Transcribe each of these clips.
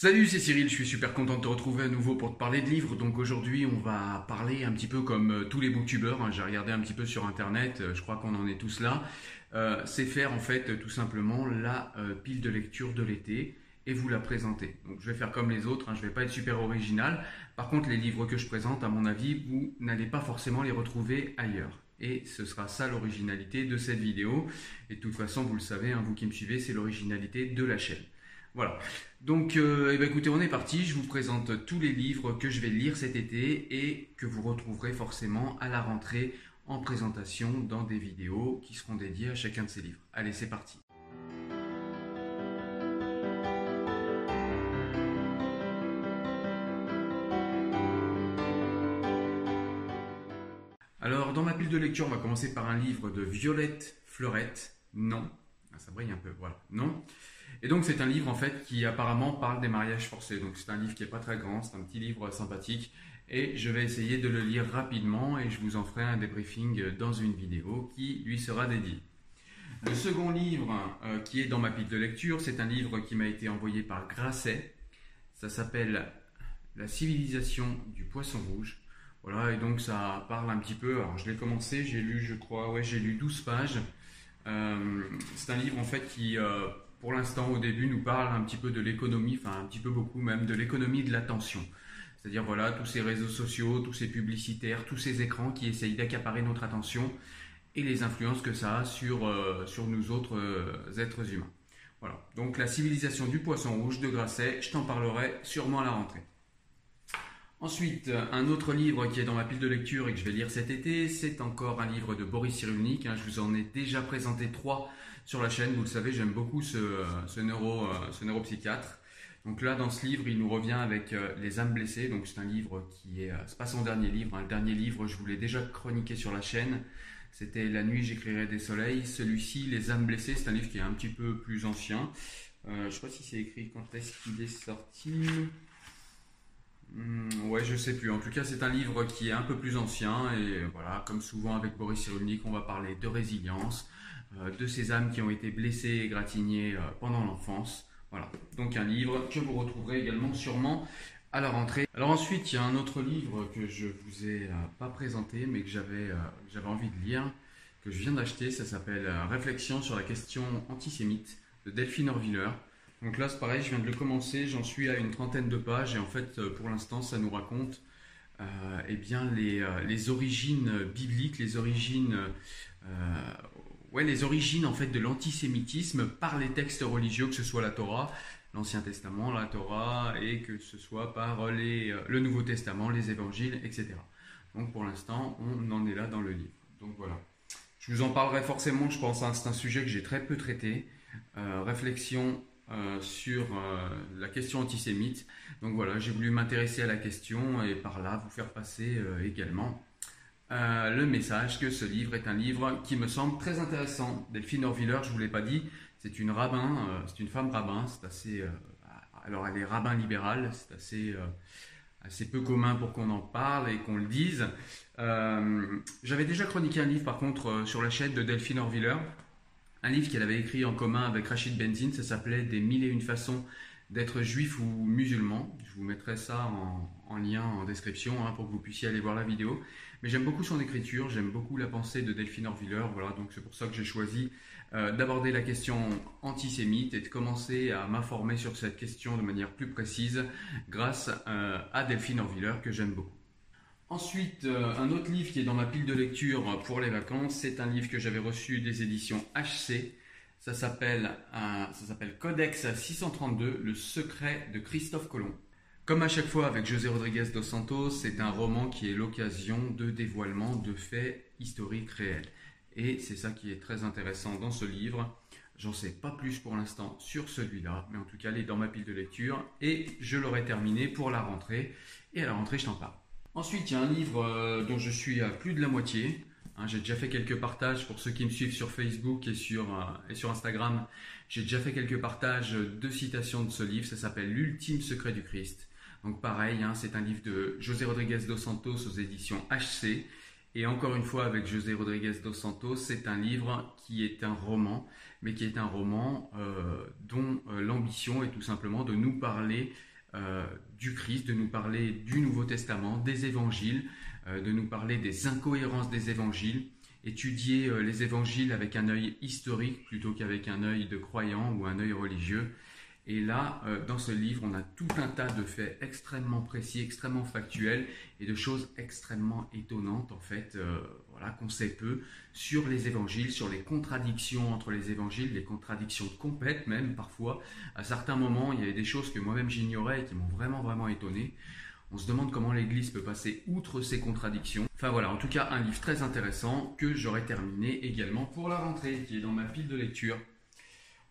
Salut, c'est Cyril, je suis super content de te retrouver à nouveau pour te parler de livres. Donc aujourd'hui, on va parler un petit peu comme euh, tous les booktubeurs. hein. J'ai regardé un petit peu sur internet, euh, je crois qu'on en est tous là. Euh, c'est faire en fait tout simplement la pile de lecture de l'été et vous la présenter. Donc je vais faire comme les autres, hein, je vais pas être super original. Par contre, les livres que je présente, à mon avis, vous n'allez pas forcément les retrouver ailleurs. Et ce sera ça l'originalité de cette vidéo. Et de toute façon, vous le savez, hein, vous qui me suivez, c'est l'originalité de la chaîne. Voilà. Donc, euh, eh ben, écoutez, on est parti. Je vous présente tous les livres que je vais lire cet été et que vous retrouverez forcément à la rentrée en présentation dans des vidéos qui seront dédiées à chacun de ces livres. Allez, c'est parti. Alors, dans ma pile de lecture, on va commencer par un livre de Violette Fleurette. Non. Ah, ça brille un peu, voilà. Non. Et donc, c'est un livre, en fait, qui apparemment parle des mariages forcés. Donc, c'est un livre qui n'est pas très grand, c'est un petit livre sympathique. Et je vais essayer de le lire rapidement et je vous en ferai un débriefing dans une vidéo qui lui sera dédiée. Le second livre euh, qui est dans ma pile de lecture, c'est un livre qui m'a été envoyé par Grasset. Ça s'appelle La civilisation du poisson rouge. Voilà, et donc ça parle un petit peu. Alors je l'ai commencé, j'ai lu, je crois, ouais, j'ai lu 12 pages. Euh, c'est un livre en fait qui, euh, pour l'instant, au début, nous parle un petit peu de l'économie, enfin un petit peu beaucoup même, de l'économie de l'attention. C'est-à-dire voilà, tous ces réseaux sociaux, tous ces publicitaires, tous ces écrans qui essayent d'accaparer notre attention et les influences que ça a sur, euh, sur nous autres euh, êtres humains. Voilà, donc la civilisation du poisson rouge de Grasset, je t'en parlerai sûrement à la rentrée. Ensuite, un autre livre qui est dans ma pile de lecture et que je vais lire cet été, c'est encore un livre de Boris Cyrulnik. hein. Je vous en ai déjà présenté trois sur la chaîne. Vous le savez, j'aime beaucoup ce, ce, neuro, euh, ce neuropsychiatre. Donc là, dans ce livre, il nous revient avec euh, Les âmes blessées. Donc c'est un livre qui est, euh, c'est pas son dernier livre. hein. Le dernier livre, je vous l'ai déjà chroniqué sur la chaîne. C'était La nuit, j'écrirai des soleils. Celui-ci, Les âmes blessées, c'est un livre qui est un petit peu plus ancien. Euh, je sais pas si c'est écrit quand est-ce qu'il est sorti. Hmm, ouais, je sais plus. En tout cas, c'est un livre qui est un peu plus ancien et voilà, comme souvent avec Boris Cyrulnik, on va parler de résilience, euh, de ces âmes qui ont été blessées et gratignées euh, pendant l'enfance. Voilà. Donc un livre que vous retrouverez également sûrement à la rentrée. Alors ensuite, il y a un autre livre que je vous ai euh, pas présenté, mais que j'avais euh, envie de lire, que je viens d'acheter. Ça s'appelle euh, Réflexion sur la question antisémite de Delphine Orviller. Donc là, c'est pareil, je viens de le commencer, j'en suis à une trentaine de pages et en fait, euh, pour l'instant, ça nous raconte euh, eh bien, les, euh, les origines bibliques, les origines, euh, ouais, les origines en fait de l'antisémitisme par les textes religieux, que ce soit la Torah, l'Ancien Testament, la Torah, et que ce soit par les, euh, le Nouveau Testament, les Évangiles, etc. Donc pour l'instant, on en est là dans le livre. Donc voilà. Je vous en parlerai forcément, je pense, hein, c'est un sujet que j'ai très peu traité. Euh, réflexion euh, sur la question antisémite. Donc voilà, j'ai voulu m'intéresser à la question et par là vous faire passer également euh, le message que ce livre est un livre qui me semble très intéressant. Delphine Orviller, je ne vous l'ai pas dit, c'est une rabbin, euh, c'est une femme rabbin, c'est assez... euh, alors elle est rabbin libérale, c'est assez, assez peu commun pour qu'on en parle et qu'on le dise. J'avais déjà chroniqué un livre par contre sur la chaîne de Delphine Orviller, un livre qu'elle avait écrit en commun avec Rachid Benzine, ça s'appelait Des mille et une façons d'être juif ou musulman. Je vous mettrai ça en, en lien en description hein, pour que vous puissiez aller voir la vidéo. Mais j'aime beaucoup son écriture, j'aime beaucoup la pensée de Delphine Orviller, voilà, donc c'est pour ça que j'ai choisi euh, d'aborder la question antisémite et de commencer à m'informer sur cette question de manière plus précise grâce euh, à Delphine Orviller que j'aime beaucoup. Ensuite, euh, un autre livre qui est dans ma pile de lecture pour les vacances, c'est un livre que j'avais reçu des éditions HC. Ça s'appelle Codex 632, le secret de Christophe Colomb. Comme à chaque fois avec José Rodriguez dos Santos, c'est un roman qui est l'occasion de dévoilement de faits historiques réels. Et c'est ça qui est très intéressant dans ce livre. J'en sais pas plus pour l'instant sur celui-là, mais en tout cas, il est dans ma pile de lecture et je l'aurai terminé pour la rentrée. Et à la rentrée, je t'en parle. Ensuite, il y a un livre euh, dont je suis à plus de la moitié. Hein, j'ai déjà fait quelques partages pour ceux qui me suivent sur Facebook et sur, euh, et sur Instagram. J'ai déjà fait quelques partages de citations de ce livre. Ça s'appelle L'ultime secret du Christ. Donc pareil, hein, c'est un livre de José Rodriguez dos Santos aux éditions HC. Et encore une fois, avec José Rodriguez dos Santos, c'est un livre qui est un roman, mais qui est un roman euh, dont euh, l'ambition est tout simplement de nous parler du Christ, de nous parler du Nouveau Testament, des évangiles, de nous parler des incohérences des évangiles, étudier les évangiles avec un œil historique plutôt qu'avec un œil de croyant ou un œil religieux. Et là, euh, dans ce livre, on a tout un tas de faits extrêmement précis, extrêmement factuels et de choses extrêmement étonnantes, en fait, euh, voilà, qu'on sait peu sur les évangiles, sur les contradictions entre les évangiles, les contradictions complètes même parfois. À certains moments, il y avait des choses que moi-même j'ignorais et qui m'ont vraiment, vraiment étonné. On se demande comment l'Église peut passer outre ces contradictions. Enfin voilà, en tout cas, un livre très intéressant que j'aurais terminé également pour la rentrée, qui est dans ma pile de lecture.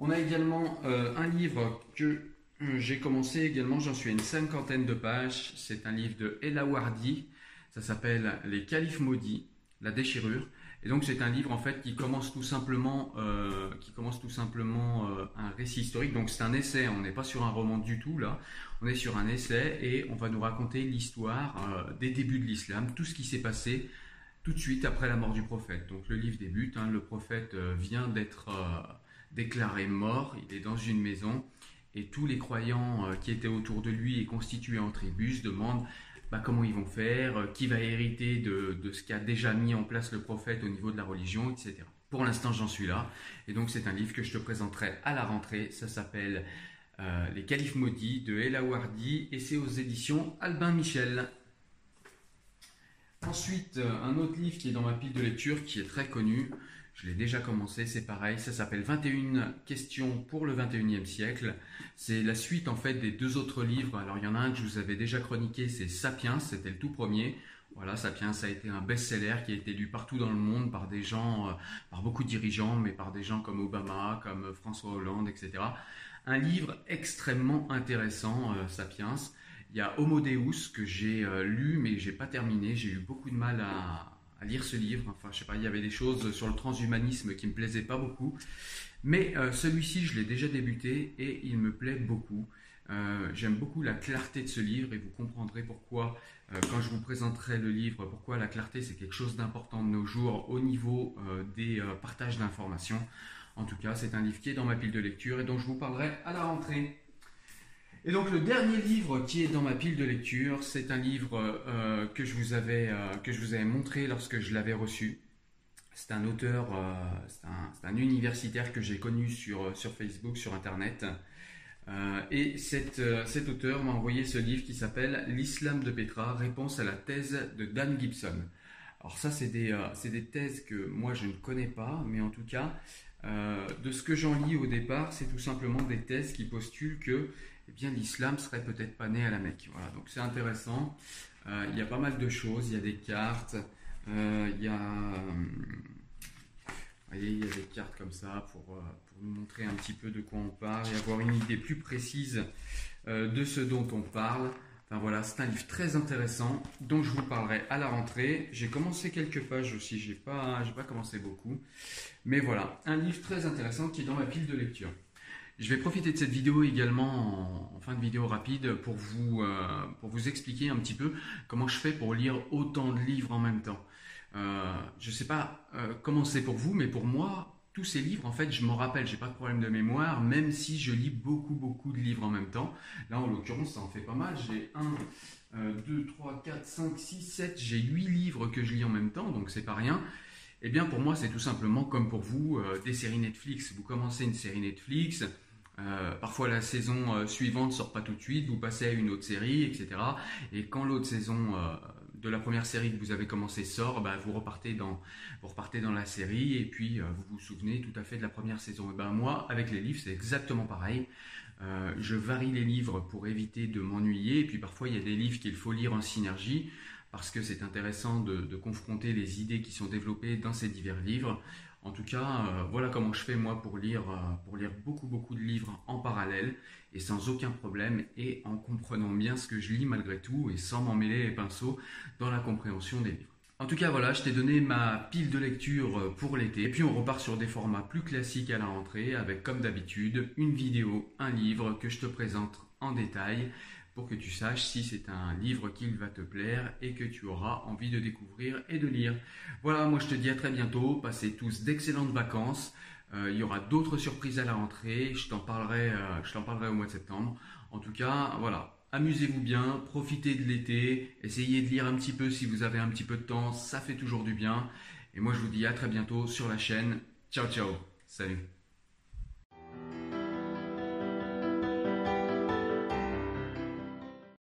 On a également euh, un livre que euh, j'ai commencé également, j'en suis à une cinquantaine de pages. C'est un livre de Ella Wardi. Ça s'appelle Les Califes maudits, la déchirure. Et donc c'est un livre en fait qui commence tout simplement, euh, qui commence tout simplement un récit historique. Donc c'est un essai. On n'est pas sur un roman du tout là. On est sur un essai et on va nous raconter l'histoire des débuts de l'islam, tout ce qui s'est passé tout de suite après la mort du prophète. Donc le livre débute. Hein. le prophète vient d'être déclaré mort, il est dans une maison, et tous les croyants euh, qui étaient autour de lui et constitués en tribus demandent bah, comment ils vont faire, euh, qui va hériter de, ce qu'a déjà mis en place le prophète au niveau de la religion, etc. Pour l'instant, j'en suis là, et donc c'est un livre que je te présenterai à la rentrée, ça s'appelle euh, Les Califes maudits de Ella Wardi, et c'est aux éditions Albin Michel. Ensuite, un autre livre qui est dans ma pile de lecture, qui est très connu, je l'ai déjà commencé, c'est pareil, ça s'appelle 21 questions pour le 21e siècle. C'est la suite en fait des deux autres livres. Alors il y en a un que je vous avais déjà chroniqué, c'est Sapiens, c'était le tout premier. Voilà, Sapiens a été un best-seller qui a été lu partout dans le monde par des gens, euh, par beaucoup de dirigeants, mais par des gens comme Obama, comme François Hollande, etc. Un livre extrêmement intéressant, euh, Sapiens. Il y a Homo Deus que j'ai euh, lu mais j'ai pas terminé. J'ai eu beaucoup de mal à, lire ce livre. Enfin, je sais pas, il y avait des choses sur le transhumanisme qui me plaisaient pas beaucoup. Mais euh, celui-ci, je l'ai déjà débuté et il me plaît beaucoup. Euh, j'aime beaucoup la clarté de ce livre et vous comprendrez pourquoi, euh, quand je vous présenterai le livre, pourquoi la clarté c'est quelque chose d'important de nos jours au niveau des partages d'informations. En tout cas, c'est un livre qui est dans ma pile de lecture et dont je vous parlerai à la rentrée. Et donc le dernier livre qui est dans ma pile de lecture, c'est un livre euh, que, je vous avais, euh, que je vous avais montré lorsque je l'avais reçu. C'est un auteur, euh, c'est un, universitaire que j'ai connu sur, sur Facebook, sur Internet. et cet, cet auteur m'a envoyé ce livre qui s'appelle L'islam de Petra, réponse à la thèse de Dan Gibson. Alors ça, c'est des, des thèses que moi je ne connais pas, mais en tout cas, de ce que j'en lis au départ, c'est tout simplement des thèses qui postulent que eh bien l'islam serait peut-être pas né à la Mecque. Voilà, donc c'est intéressant. Euh, il y a pas mal de choses, il y a des cartes, euh, il y a, euh, il y a des cartes comme ça pour, nous montrer un petit peu de quoi on parle et avoir une idée plus précise de ce dont on parle. Enfin voilà, c'est un livre très intéressant dont je vous parlerai à la rentrée. J'ai commencé quelques pages aussi, j'ai pas, pas commencé beaucoup, mais voilà, un livre très intéressant qui est dans ma pile de lecture. Je vais profiter de cette vidéo également en, fin de vidéo rapide pour vous, euh, pour vous expliquer un petit peu comment je fais pour lire autant de livres en même temps. Euh, je ne sais pas euh, comment c'est pour vous, mais pour moi, tous ces livres, en fait, je m'en rappelle, j'ai pas de problème de mémoire, même si je lis beaucoup, beaucoup de livres en même temps. Là, en l'occurrence, ça en fait pas mal. J'ai 1, 2, 3, 4, 5, 6, 7, j'ai 8 livres que je lis en même temps, donc c'est pas rien. Eh bien, pour moi, c'est tout simplement comme pour vous, des séries Netflix. Vous commencez une série Netflix, euh, parfois la saison euh, suivante sort pas tout de suite, vous passez à une autre série, etc. Et quand l'autre saison euh, de la première série que vous avez commencé sort, bah, vous repartez dans la série et puis vous vous souvenez tout à fait de la première saison. Et ben moi, avec les livres, c'est exactement pareil. je varie les livres pour éviter de m'ennuyer. Et puis parfois, il y a des livres qu'il faut lire en synergie parce que c'est intéressant de, confronter les idées qui sont développées dans ces divers livres. En tout cas, euh, voilà comment je fais moi pour lire, euh, pour lire beaucoup beaucoup de livres en parallèle et sans aucun problème et en comprenant bien ce que je lis malgré tout et sans m'en mêler les pinceaux dans la compréhension des livres. En tout cas, voilà, je t'ai donné ma pile de lecture euh, pour l'été. Et puis on repart sur des formats plus classiques à la rentrée avec comme d'habitude une vidéo, un livre que je te présente en détail pour que tu saches si c'est un livre qui va te plaire et que tu auras envie de découvrir et de lire. Voilà, moi je te dis à très bientôt, passez tous d'excellentes vacances. Euh, il y aura d'autres surprises à la rentrée, je t'en parlerai, euh, je t'en parlerai au mois de septembre. En tout cas, voilà, amusez-vous bien, profitez de l'été, essayez de lire un petit peu si vous avez un petit peu de temps, ça fait toujours du bien. Et moi je vous dis à très bientôt sur la chaîne. Ciao ciao, salut